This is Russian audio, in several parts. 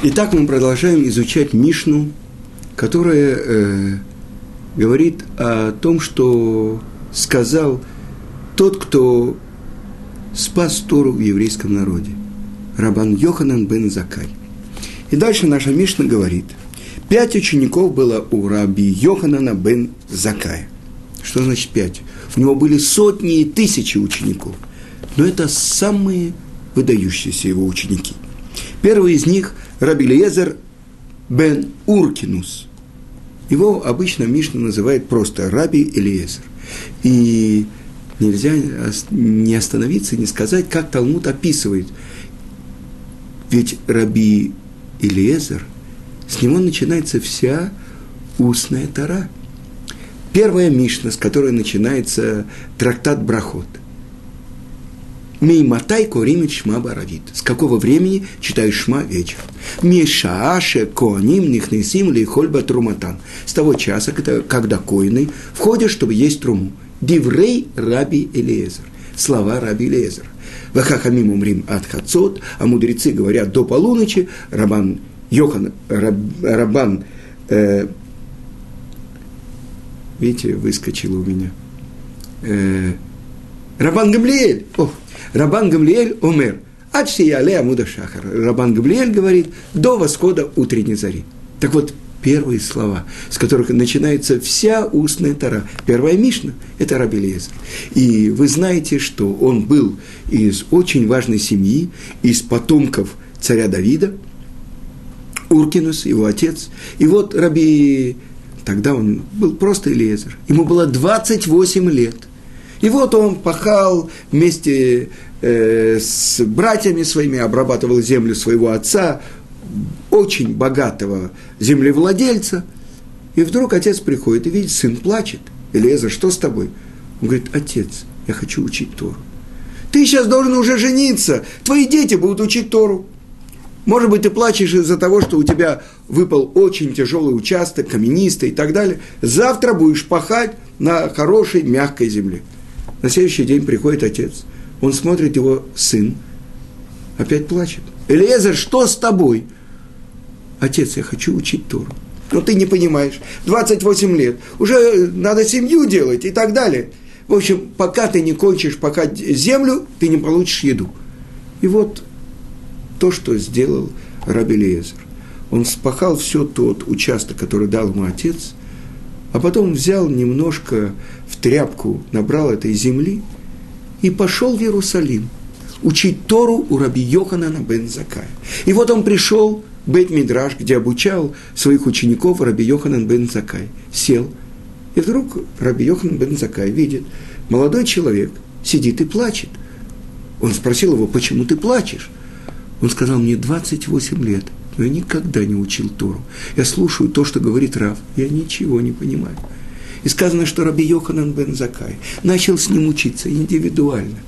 Итак, мы продолжаем изучать Мишну, которая э, говорит о том, что сказал тот, кто спас Тору в еврейском народе. Рабан Йоханан бен Закай. И дальше наша Мишна говорит, пять учеников было у раби Йоханана бен Закая. Что значит пять? У него были сотни и тысячи учеников. Но это самые выдающиеся его ученики. Первый из них – Раби Лезер бен Уркинус. Его обычно Мишна называет просто Раби Элиезер. И нельзя не остановиться, не сказать, как Талмуд описывает. Ведь Раби Илиезер, с него начинается вся устная тара. Первая Мишна, с которой начинается трактат Брахот. Мейматай коримит шма баравит. С какого времени читаешь шма вечером? Мешааше коаним нихнесим ли хольба труматан. С того часа, когда, коины входят, чтобы есть труму. Диврей раби Элиезер. Слова раби Элиезер. Вахахамим умрим от хацот, а мудрецы говорят до полуночи, Рабан Йохан, Раб, Рабан, э, видите, выскочил у меня. Э, Рабан Гамлиэль, о, Рабан Гамлиэль умер. Ачсияле Амуда Шахар. Рабан Гамлиэль говорит, до восхода утренней зари. Так вот, первые слова, с которых начинается вся устная тара. Первая Мишна – это Раби Лезер. И вы знаете, что он был из очень важной семьи, из потомков царя Давида, Уркинус, его отец. И вот Раби, тогда он был просто Элиезер, ему было 28 лет. И вот он пахал вместе э, с братьями своими, обрабатывал землю своего отца, очень богатого землевладельца, и вдруг отец приходит и видит, сын плачет. Элиезер, что с тобой? Он говорит, отец, я хочу учить Тору. Ты сейчас должен уже жениться, твои дети будут учить Тору. Может быть, ты плачешь из-за того, что у тебя выпал очень тяжелый участок, каменистый и так далее. Завтра будешь пахать на хорошей, мягкой земле. На следующий день приходит отец. Он смотрит, его сын опять плачет. Элиезер, что с тобой? Отец, я хочу учить Тору. Но ты не понимаешь. 28 лет. Уже надо семью делать и так далее. В общем, пока ты не кончишь пока землю, ты не получишь еду. И вот то, что сделал Раби Лезер. Он спахал все тот участок, который дал ему отец, а потом взял немножко в тряпку, набрал этой земли и пошел в Иерусалим учить Тору у Раби Йоханана бен Закая. И вот он пришел Бет Мидраш, где обучал своих учеников Раби Йоханан бен Закай. Сел, и вдруг Раби Йоханан бен Закай видит, молодой человек сидит и плачет. Он спросил его, почему ты плачешь? Он сказал, мне 28 лет, но я никогда не учил Тору. Я слушаю то, что говорит Рав, я ничего не понимаю. И сказано, что Раби Йоханан бен Закай начал с ним учиться индивидуально.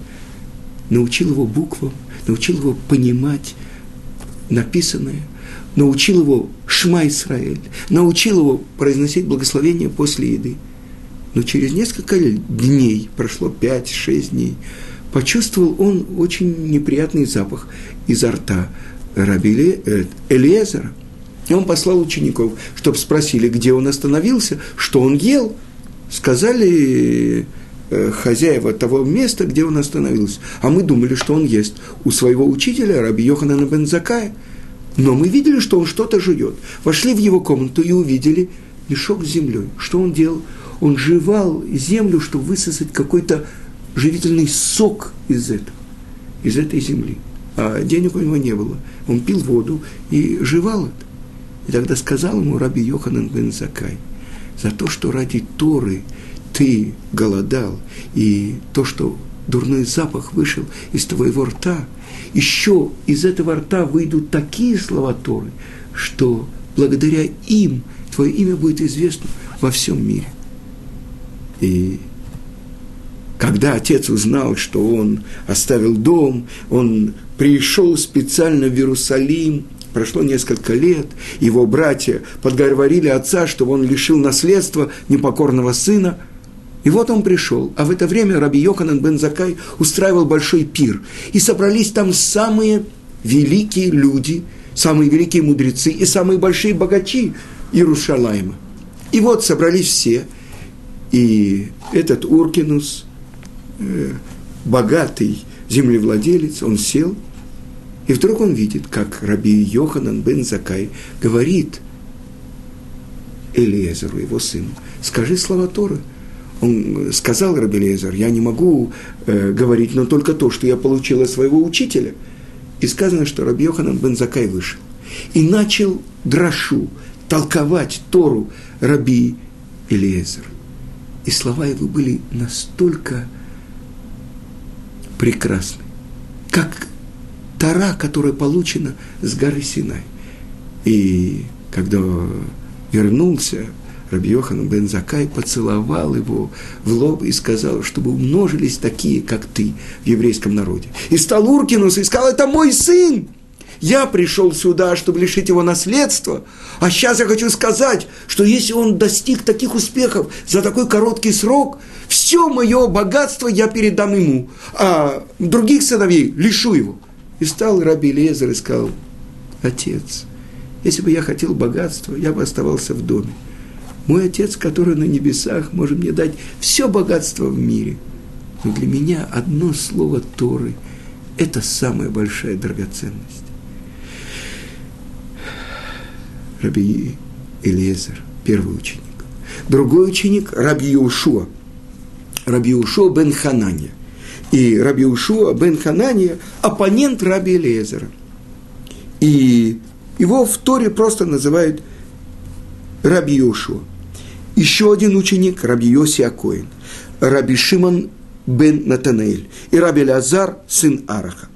Научил его буквам, научил его понимать написанное – научил его Шма Исраэль, научил его произносить благословение после еды. Но через несколько дней, прошло 5-6 дней, почувствовал он очень неприятный запах изо рта Раби э, Элиезера. И он послал учеников, чтобы спросили, где он остановился, что он ел. Сказали э, хозяева того места, где он остановился. А мы думали, что он ест у своего учителя, Раби Йоханана Бензакая – но мы видели, что он что-то жует. Вошли в его комнату и увидели мешок с землей. Что он делал? Он жевал землю, чтобы высосать какой-то живительный сок из этого, из этой земли. А денег у него не было. Он пил воду и жевал это. И тогда сказал ему Раби Йоханан бен Закай, за то, что ради Торы ты голодал, и то, что дурной запах вышел из твоего рта – еще из этого рта выйдут такие слова Торы, что благодаря им твое имя будет известно во всем мире. И когда отец узнал, что он оставил дом, он пришел специально в Иерусалим, прошло несколько лет, его братья подговорили отца, чтобы он лишил наследства непокорного сына – и вот он пришел, а в это время Раби Йоханан бен Закай устраивал большой пир. И собрались там самые великие люди самые великие мудрецы и самые большие богачи Иерушалайма. И вот собрались все, и этот Уркинус, э, богатый землевладелец, он сел, и вдруг он видит, как раби Йоханан бен Закай говорит Элиезеру, его сыну, скажи слова Торы. Он сказал Раби Элиезер, я не могу э, говорить, но только то, что я получил от своего учителя. И сказано, что Раби Йоханан бен Закай вышел. И начал драшу, толковать Тору Раби Элиезер. И слова его были настолько прекрасны, как Тара, которая получена с горы Синай. И когда вернулся, Раби Йохан бен Закай поцеловал его в лоб и сказал, чтобы умножились такие, как ты, в еврейском народе. И стал Уркинус и сказал, это мой сын. Я пришел сюда, чтобы лишить его наследства, а сейчас я хочу сказать, что если он достиг таких успехов за такой короткий срок, все мое богатство я передам ему, а других сыновей лишу его. И стал Раби Лезер и сказал, отец, если бы я хотел богатства, я бы оставался в доме. Мой отец, который на небесах, может мне дать все богатство в мире. Но для меня одно слово Торы – это самая большая драгоценность. Раби Элиезер, первый ученик. Другой ученик – Раби Ушуа. Раби Ушуа бен Ханания. И Раби Ушуа бен Ханания – оппонент Раби Элиезера. И его в Торе просто называют Раби Ушуа. Еще один ученик – Раби Йоси Акоин. Раби Шимон бен Натанаэль и Раби Лазар, сын Араха.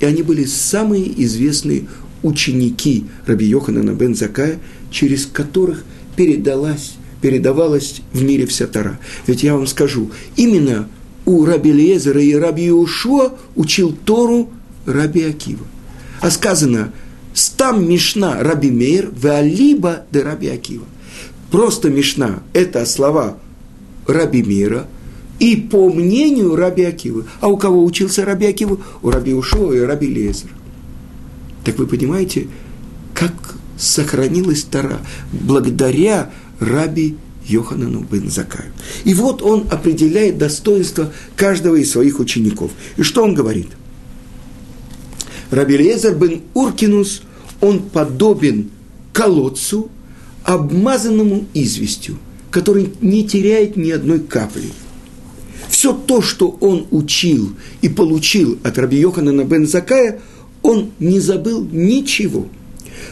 И они были самые известные ученики Раби Йоханана бен Закая, через которых передалась, передавалась в мире вся Тара. Ведь я вам скажу, именно у Раби Лезера и Раби Иошуа учил Тору Раби Акива. А сказано, стам Мишна Раби Мейр, Веалиба де Раби Акива. Просто Мишна – это слова Раби Мира, и по мнению Раби Акивы. А у кого учился Раби Акива? У Раби Ушуа и Раби Лезера. Так вы понимаете, как сохранилась Тара благодаря Раби Йоханану бен Закаю. И вот он определяет достоинство каждого из своих учеников. И что он говорит? Раби Лезер бен Уркинус, он подобен колодцу, обмазанному известью, который не теряет ни одной капли. Все то, что он учил и получил от Раби Йоханана бен Закая – он не забыл ничего.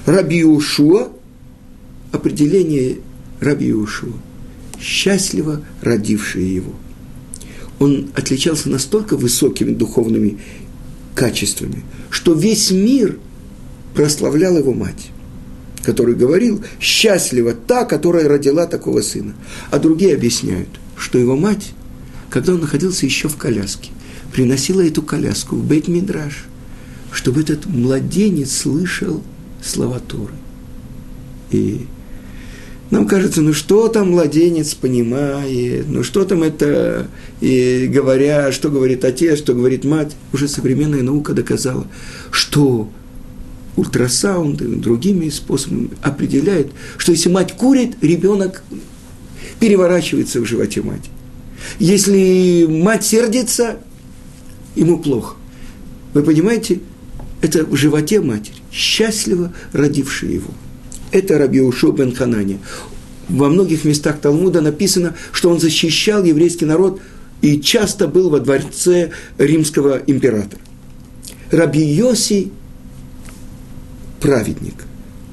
Раби Ушуа, определение Раби Ушуа, счастливо родившие его. Он отличался настолько высокими духовными качествами, что весь мир прославлял его мать, который говорил, счастлива та, которая родила такого сына. А другие объясняют, что его мать, когда он находился еще в коляске, приносила эту коляску в Бейт-Мидраш – чтобы этот младенец слышал слова Торы. И нам кажется, ну что там младенец понимает, ну что там это, и говоря, что говорит отец, что говорит мать, уже современная наука доказала, что ультрасаунд и другими способами определяет, что если мать курит, ребенок переворачивается в животе матери. Если мать сердится, ему плохо. Вы понимаете, это в животе матери, счастливо родившая его. Это Раби Ушо бен Ханани. Во многих местах Талмуда написано, что он защищал еврейский народ и часто был во дворце римского императора. Раби Йоси – праведник,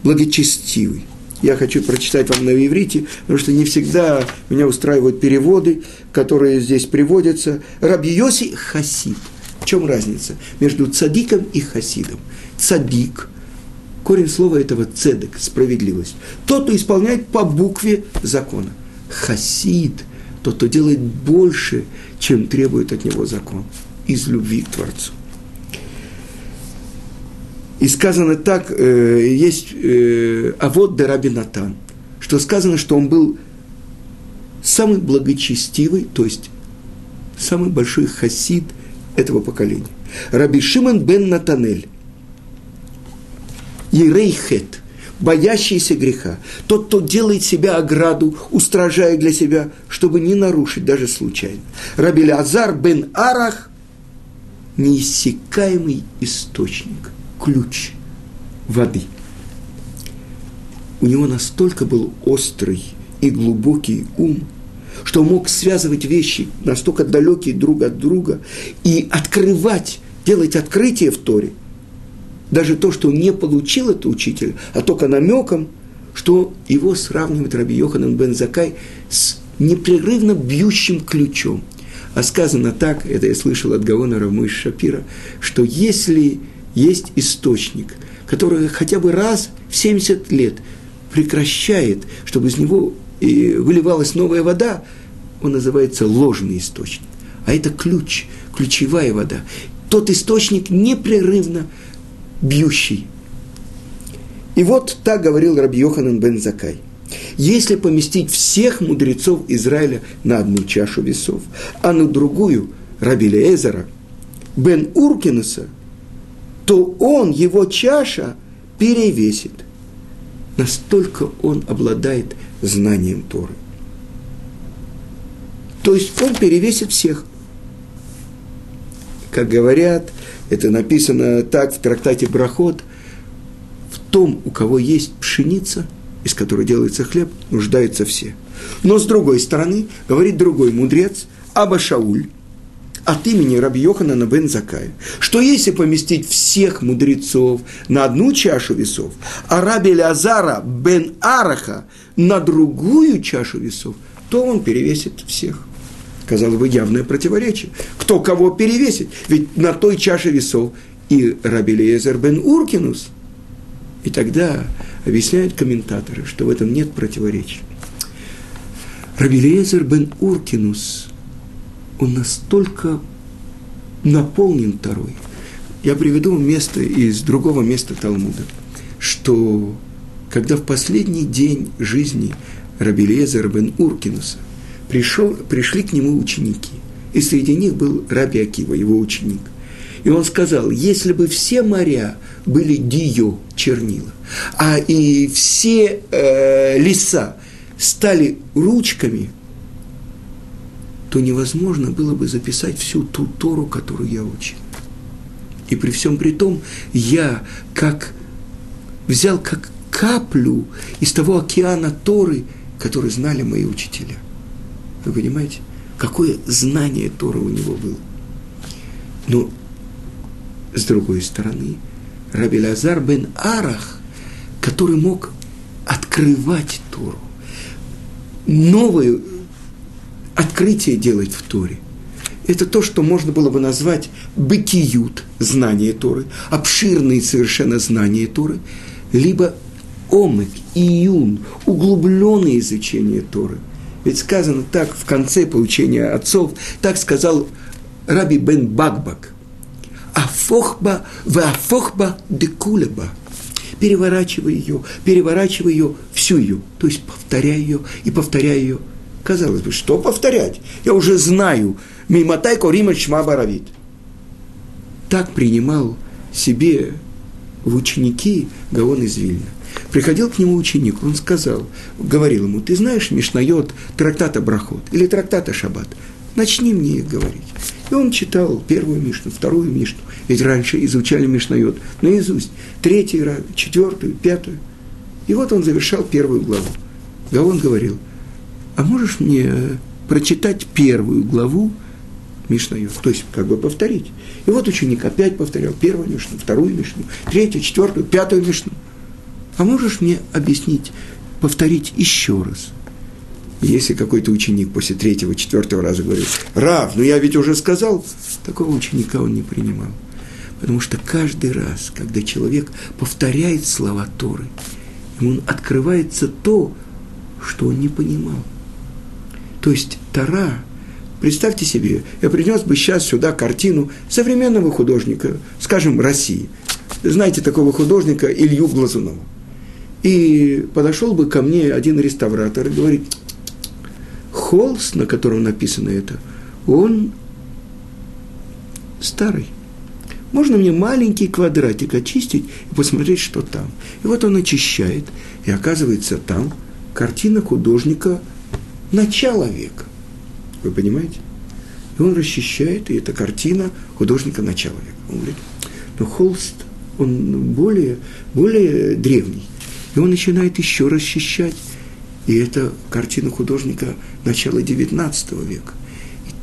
благочестивый. Я хочу прочитать вам на иврите, потому что не всегда меня устраивают переводы, которые здесь приводятся. Раби Йоси – хасид – в чем разница между цадиком и хасидом? Цадик, корень слова этого цедек, справедливость. Тот, кто исполняет по букве закона. Хасид, тот, кто делает больше, чем требует от него закон, из любви к Творцу. И сказано так, э, есть э, а вот де Раби Натан, что сказано, что он был самый благочестивый, то есть самый большой хасид – этого поколения. Раби Шимон бен Натанель. Ерейхет, боящийся греха, тот, кто делает себя ограду, устражая для себя, чтобы не нарушить даже случайно. Рабиль Азар бен Арах – неиссякаемый источник, ключ воды. У него настолько был острый и глубокий ум, что мог связывать вещи настолько далекие друг от друга и открывать, делать открытие в Торе – даже то, что не получил это учителя, а только намеком, что его сравнивает Раби Йоханан бен Закай с непрерывно бьющим ключом. А сказано так, это я слышал от Гаона Рамыш Шапира, что если есть источник, который хотя бы раз в 70 лет прекращает, чтобы из него выливалась новая вода, он называется ложный источник. А это ключ, ключевая вода. Тот источник непрерывно бьющий. И вот так говорил Раби Йоханан бен Закай. Если поместить всех мудрецов Израиля на одну чашу весов, а на другую Раби Лезера, бен Уркинуса, то он, его чаша, перевесит. Настолько он обладает знанием Торы. То есть он перевесит всех. Как говорят, это написано так в трактате Брахот. В том, у кого есть пшеница, из которой делается хлеб, нуждаются все. Но с другой стороны, говорит другой мудрец, Аба Шауль, от имени Раби Йоханана бен Закая, что если поместить всех мудрецов на одну чашу весов, а Раби Лазара бен Араха на другую чашу весов, то он перевесит всех казалось бы, явное противоречие. Кто кого перевесит? Ведь на той чаше весов и Раби Лезер бен Уркинус. И тогда объясняют комментаторы, что в этом нет противоречия. Раби Лезер бен Уркинус, он настолько наполнен Тарой. Я приведу место из другого места Талмуда, что когда в последний день жизни Раби Лезер бен Уркинуса пришел, пришли к нему ученики. И среди них был Раби Акива, его ученик. И он сказал, если бы все моря были дио, чернила, а и все э, леса стали ручками, то невозможно было бы записать всю ту Тору, которую я учил. И при всем при том, я как взял как каплю из того океана Торы, который знали мои учителя – вы понимаете, какое знание Тора у него было. Но, с другой стороны, Раби Лазар бен Арах, который мог открывать Тору, новое открытие делать в Торе. Это то, что можно было бы назвать бытиют, знание Торы, обширные совершенно знания Торы, либо омык, июн, углубленное изучение Торы – ведь сказано так в конце поучения отцов, так сказал Раби бен Багбак. Афохба в афохба декулеба. Переворачивай ее, переворачивай ее, всю ее. То есть повторяй ее и повторяй ее. Казалось бы, что повторять? Я уже знаю. Мимотай корима шма баравит. Так принимал себе в ученики Гаон из Вильна. Приходил к нему ученик, он сказал, говорил ему, ты знаешь Мишнайот, трактата Брахот или трактата Шаббат? Начни мне их говорить. И он читал первую Мишну, вторую Мишну. Ведь раньше изучали Мишнайот наизусть. Раз, четвертую, пятую. И вот он завершал первую главу. Гаон говорил, а можешь мне прочитать первую главу Мишнайот? То есть, как бы повторить. И вот ученик опять повторял первую Мишну, вторую Мишну, третью, четвертую, пятую Мишну – а можешь мне объяснить, повторить еще раз? Если какой-то ученик после третьего, четвертого раза говорит, Рав, ну я ведь уже сказал, такого ученика он не принимал. Потому что каждый раз, когда человек повторяет слова Торы, ему открывается то, что он не понимал. То есть Тора, представьте себе, я принес бы сейчас сюда картину современного художника, скажем, России. Знаете такого художника Илью Глазунова – и подошел бы ко мне один реставратор и говорит, холст, на котором написано это, он старый. Можно мне маленький квадратик очистить и посмотреть, что там. И вот он очищает, и оказывается там картина художника начала века. Вы понимаете? И он расчищает, и это картина художника начала века. Он говорит, но холст, он более, более древний. И он начинает еще расчищать. И это картина художника начала XIX века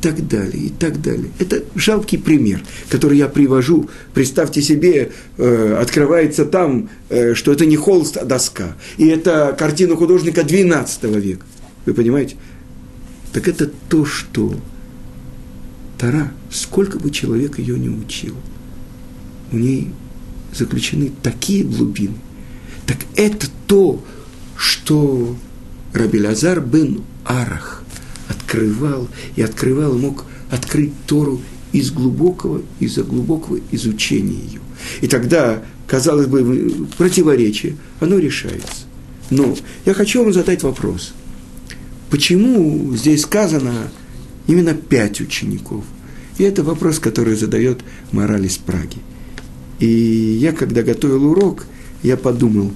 так далее, и так далее. Это жалкий пример, который я привожу. Представьте себе, э, открывается там, э, что это не холст, а доска. И это картина художника XII века. Вы понимаете? Так это то, что Тара, сколько бы человек ее не учил, у ней заключены такие глубины. Так это то, что Раби Лазар бен Арах открывал и открывал, и мог открыть Тору из глубокого, из-за глубокого изучения ее. И тогда, казалось бы, противоречие, оно решается. Но я хочу вам задать вопрос. Почему здесь сказано именно пять учеников? И это вопрос, который задает мораль из Праги. И я, когда готовил урок, я подумал,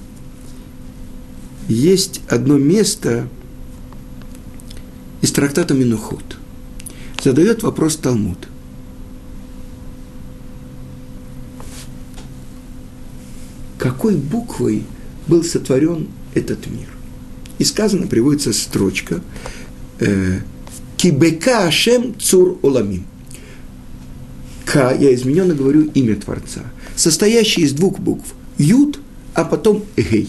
есть одно место – из трактата Минухот. Задает вопрос Талмуд. Какой буквой был сотворен этот мир? И сказано, приводится строчка э, Кибека Ашем Цур Оламим. К, я измененно говорю имя Творца, состоящий из двух букв. Юд, а потом Гей.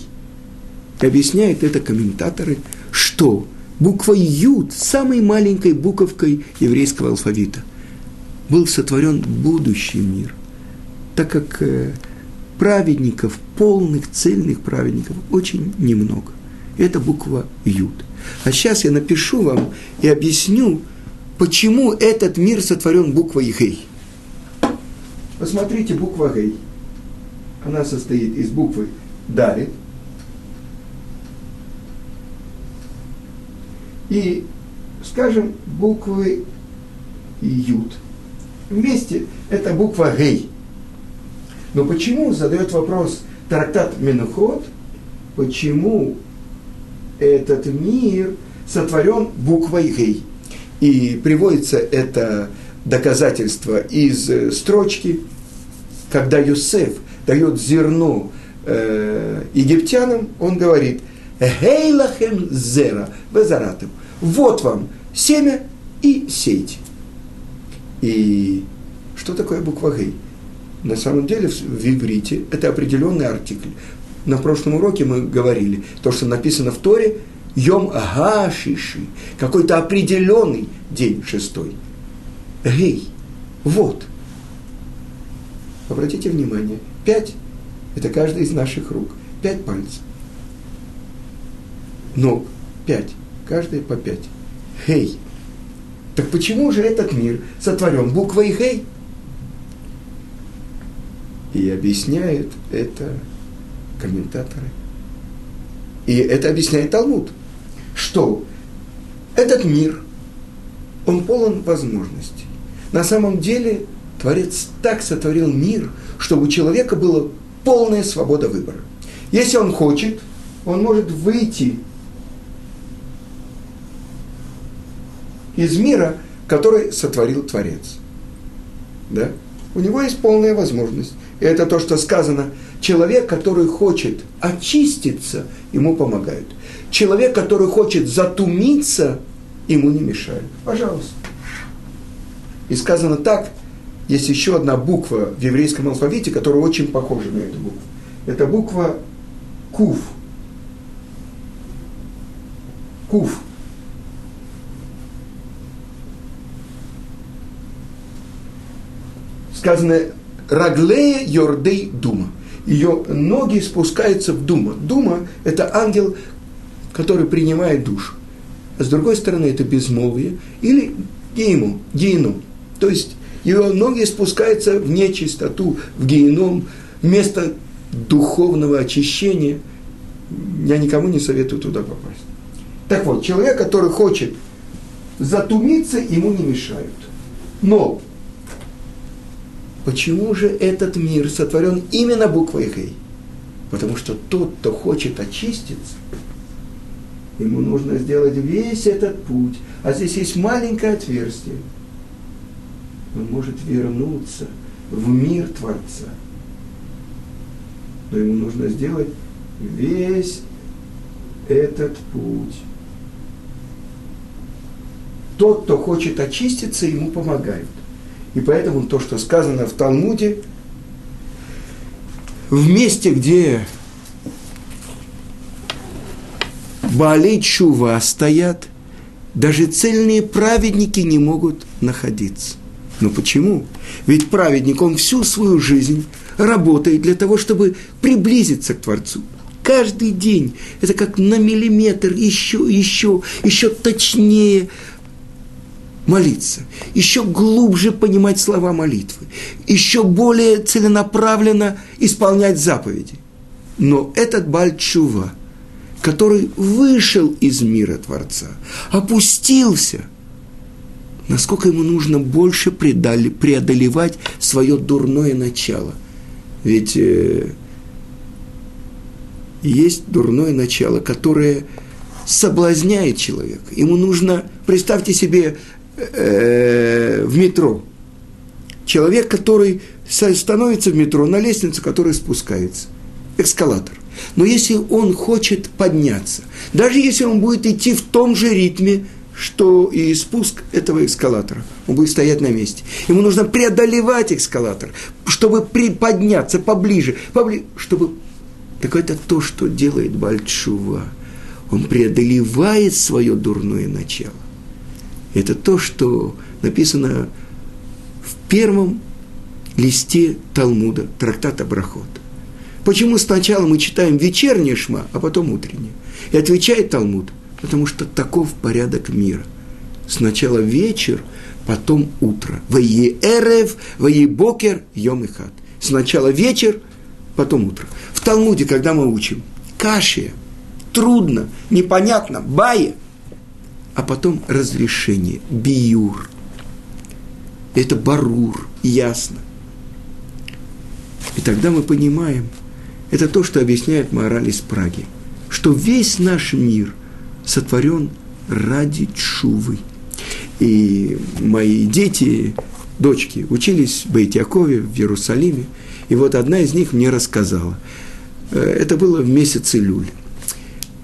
Объясняют это комментаторы, что буквой Юд, самой маленькой буковкой еврейского алфавита, был сотворен будущий мир, так как э, праведников, полных, цельных праведников, очень немного. Это буква Юд. А сейчас я напишу вам и объясню, почему этот мир сотворен буквой Гей. Посмотрите, буква Гей. Она состоит из буквы Далит, и, скажем, буквы Ют. Вместе это буква Гей. Но почему, задает вопрос трактат Менухот, почему этот мир сотворен буквой Гей? И приводится это доказательство из строчки, когда Юсеф дает зерно э, египтянам, он говорит, «Гейлахем зера, безаратым» вот вам семя и сейте. И что такое буква Гей? На самом деле в иврите это определенный артикль. На прошлом уроке мы говорили, то, что написано в Торе, Йом Агашиши, какой-то определенный день шестой. Гей, вот. Обратите внимание, пять – это каждый из наших рук, пять пальцев. Ног – пять каждый по пять. Хей. Так почему же этот мир сотворен буквой Хей? И объясняют это комментаторы. И это объясняет Талмуд, что этот мир, он полон возможностей. На самом деле Творец так сотворил мир, чтобы у человека была полная свобода выбора. Если он хочет, он может выйти из мира, который сотворил Творец. Да? У него есть полная возможность. И это то, что сказано. Человек, который хочет очиститься, ему помогают. Человек, который хочет затумиться, ему не мешают. Пожалуйста. И сказано так, есть еще одна буква в еврейском алфавите, которая очень похожа на эту букву. Это буква Кув. Кув. сказано «Раглея Йордей Дума». Ее ноги спускаются в Дума. Дума – это ангел, который принимает душу. А с другой стороны, это безмолвие или гейму, геном. То есть ее ноги спускаются в нечистоту, в геном, место духовного очищения. Я никому не советую туда попасть. Так вот, человек, который хочет затумиться, ему не мешают. Но Почему же этот мир сотворен именно буквой Гей? Потому что тот, кто хочет очиститься, ему нужно сделать весь этот путь. А здесь есть маленькое отверстие. Он может вернуться в мир Творца. Но ему нужно сделать весь этот путь. Тот, кто хочет очиститься, ему помогают. И поэтому то, что сказано в Талмуде, в месте, где Баалей Чува стоят, даже цельные праведники не могут находиться. Но почему? Ведь праведник, он всю свою жизнь работает для того, чтобы приблизиться к Творцу. Каждый день это как на миллиметр еще, еще, еще точнее молиться, еще глубже понимать слова молитвы, еще более целенаправленно исполнять заповеди. Но этот Бальчува, который вышел из мира Творца, опустился, насколько ему нужно больше преодолевать свое дурное начало. Ведь э, есть дурное начало, которое соблазняет человека. Ему нужно, представьте себе, э, в метро. Человек, который становится в метро на лестницу, которая спускается. Эскалатор. Но если он хочет подняться, даже если он будет идти в том же ритме, что и спуск этого эскалатора. Он будет стоять на месте. Ему нужно преодолевать эскалатор, чтобы приподняться поближе, поближе чтобы... Так это то, что делает Бальчува. Он преодолевает свое дурное начало. Это то, что написано в первом листе Талмуда, трактата Брахот. Почему сначала мы читаем вечернее шма, а потом утреннее? И отвечает Талмуд, потому что таков порядок мира. Сначала вечер, потом утро. Вае эрев, вае бокер, йом и хат. Сначала вечер, потом утро. В Талмуде, когда мы учим, кашия, трудно, непонятно, бая – а потом разрешение, биюр. Это барур, ясно. И тогда мы понимаем, это то, что объясняет мораль из Праги, что весь наш мир сотворен ради чувы. И мои дети, дочки, учились в Бейтьякове, в Иерусалиме, и вот одна из них мне рассказала. Э, это было в месяце Люль.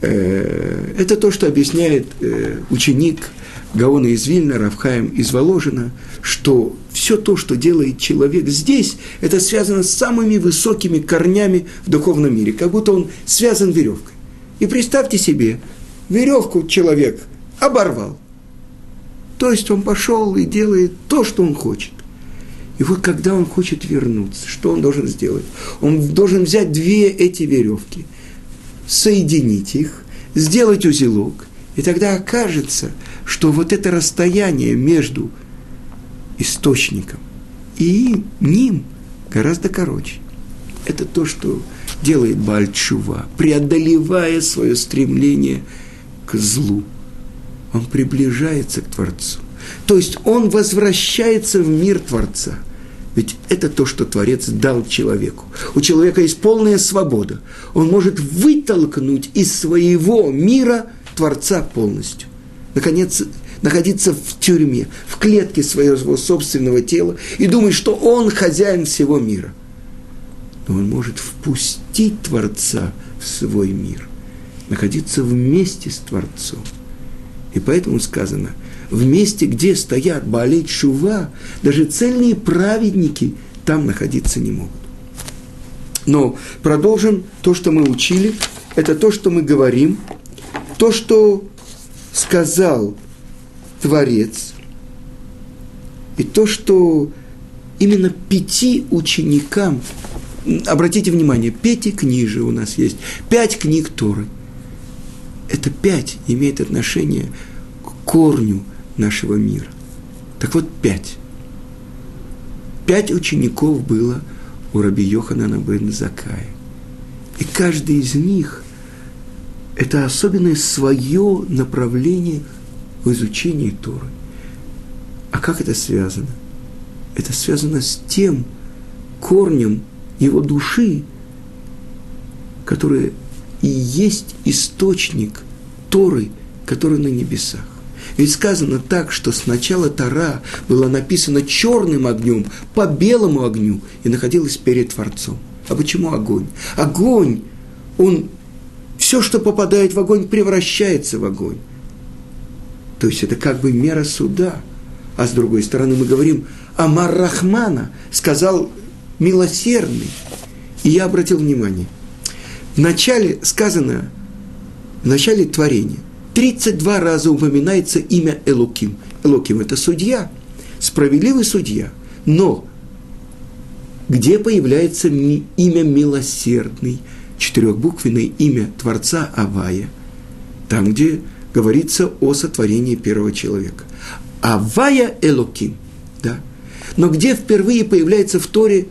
Э, это то, что объясняет э, ученик Гаона из Вильна, Равхаем из Воложина, что все то, что делает человек здесь, это связано с самыми высокими корнями в духовном мире, как будто он связан веревкой. И представьте себе, веревку человек оборвал. То есть он пошел и делает то, что он хочет. И вот когда он хочет вернуться, что он должен сделать? Он должен взять две эти веревки – соединить их, сделать узелок, и тогда окажется, что вот это расстояние между источником и ним гораздо короче. Это то, что делает Бальчува, преодолевая свое стремление к злу. Он приближается к Творцу. То есть он возвращается в мир Творца – ведь это то, что Творец дал человеку. У человека есть полная свобода. Он может вытолкнуть из своего мира Творца полностью. Наконец, находиться в тюрьме, в клетке своего собственного тела и думать, что он хозяин всего мира. Но он может впустить Творца в свой мир, находиться вместе с Творцом. И поэтому сказано – в месте, где стоят Баалей Шува, даже цельные праведники там находиться не могут. Но продолжим то, что мы учили, это то, что мы говорим, то, что сказал Творец, и то, что именно пяти ученикам, обратите внимание, пяти книжи у нас есть, пять книг Торы. Это пять имеет отношение к корню, нашего мира. Так вот, пять. Пять учеников было у Раби Йоханана бен Закая. И каждый из них – это особенное свое направление в изучении Торы. А как это связано? Это связано с тем, корнем его души, которая и есть источник Торы, который на небесах. Ведь сказано так, что сначала Тора была написана черным огнем по белому огню и находилась перед Творцом. А почему огонь? Огонь, он, все, что попадает в огонь, превращается в огонь. То есть это как бы мера суда. А с другой стороны мы говорим, Амар Рахмана сказал милосердный. И я обратил внимание, в начале сказано, в начале творения, 32 раза упоминается имя Элуким. Элуким – это судья, справедливый судья. Но где появляется имя милосердный, четырехбуквенное имя Творца Авая, там, где говорится о сотворении первого человека. Авая Элоким, да. Но где впервые появляется в Торе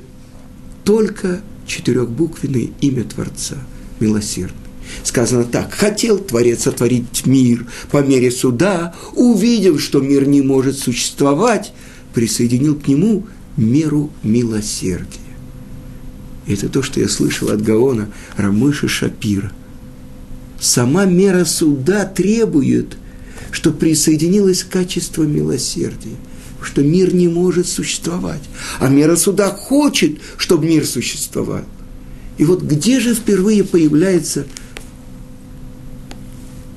только четырехбуквенное имя Творца, милосердный. Сказано так, хотел Творец сотворить мир по мере суда, увидел, что мир не может существовать, присоединил к нему меру милосердия. Это то, что я слышал от Гаона Рамыша Шапира. Сама мера суда требует, что присоединилось качество милосердия, что мир не может существовать, а мера суда хочет, чтобы мир существовал. И вот где же впервые появляется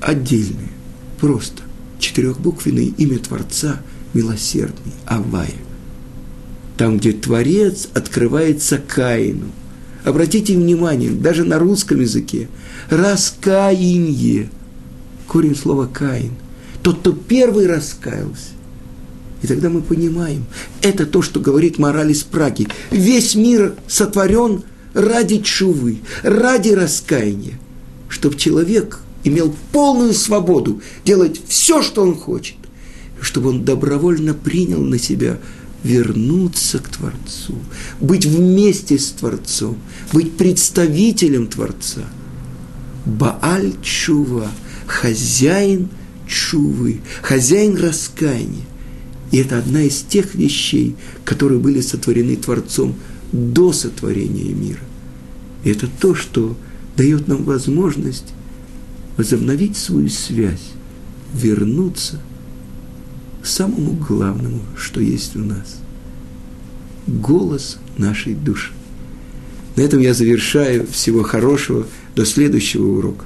отдельное, просто четырехбуквенное имя Творца, милосердный, Авая. Там, где Творец открывается Каину. Обратите внимание, даже на русском языке, раскаяние, корень слова Каин, тот, кто первый раскаялся. И тогда мы понимаем, это то, что говорит мораль из Праги. Весь мир сотворен ради чувы, ради раскаяния, чтобы человек имел полную свободу делать все, что он хочет, чтобы он добровольно принял на себя вернуться к Творцу, быть вместе с Творцом, быть представителем Творца. Бааль Чува, хозяин Чувы, хозяин раскаяния. И это одна из тех вещей, которые были сотворены Творцом до сотворения мира. И это то, что дает нам возможность возобновить свою связь, вернуться к самому главному, что есть у нас. Голос нашей души. На этом я завершаю. Всего хорошего. До следующего урока.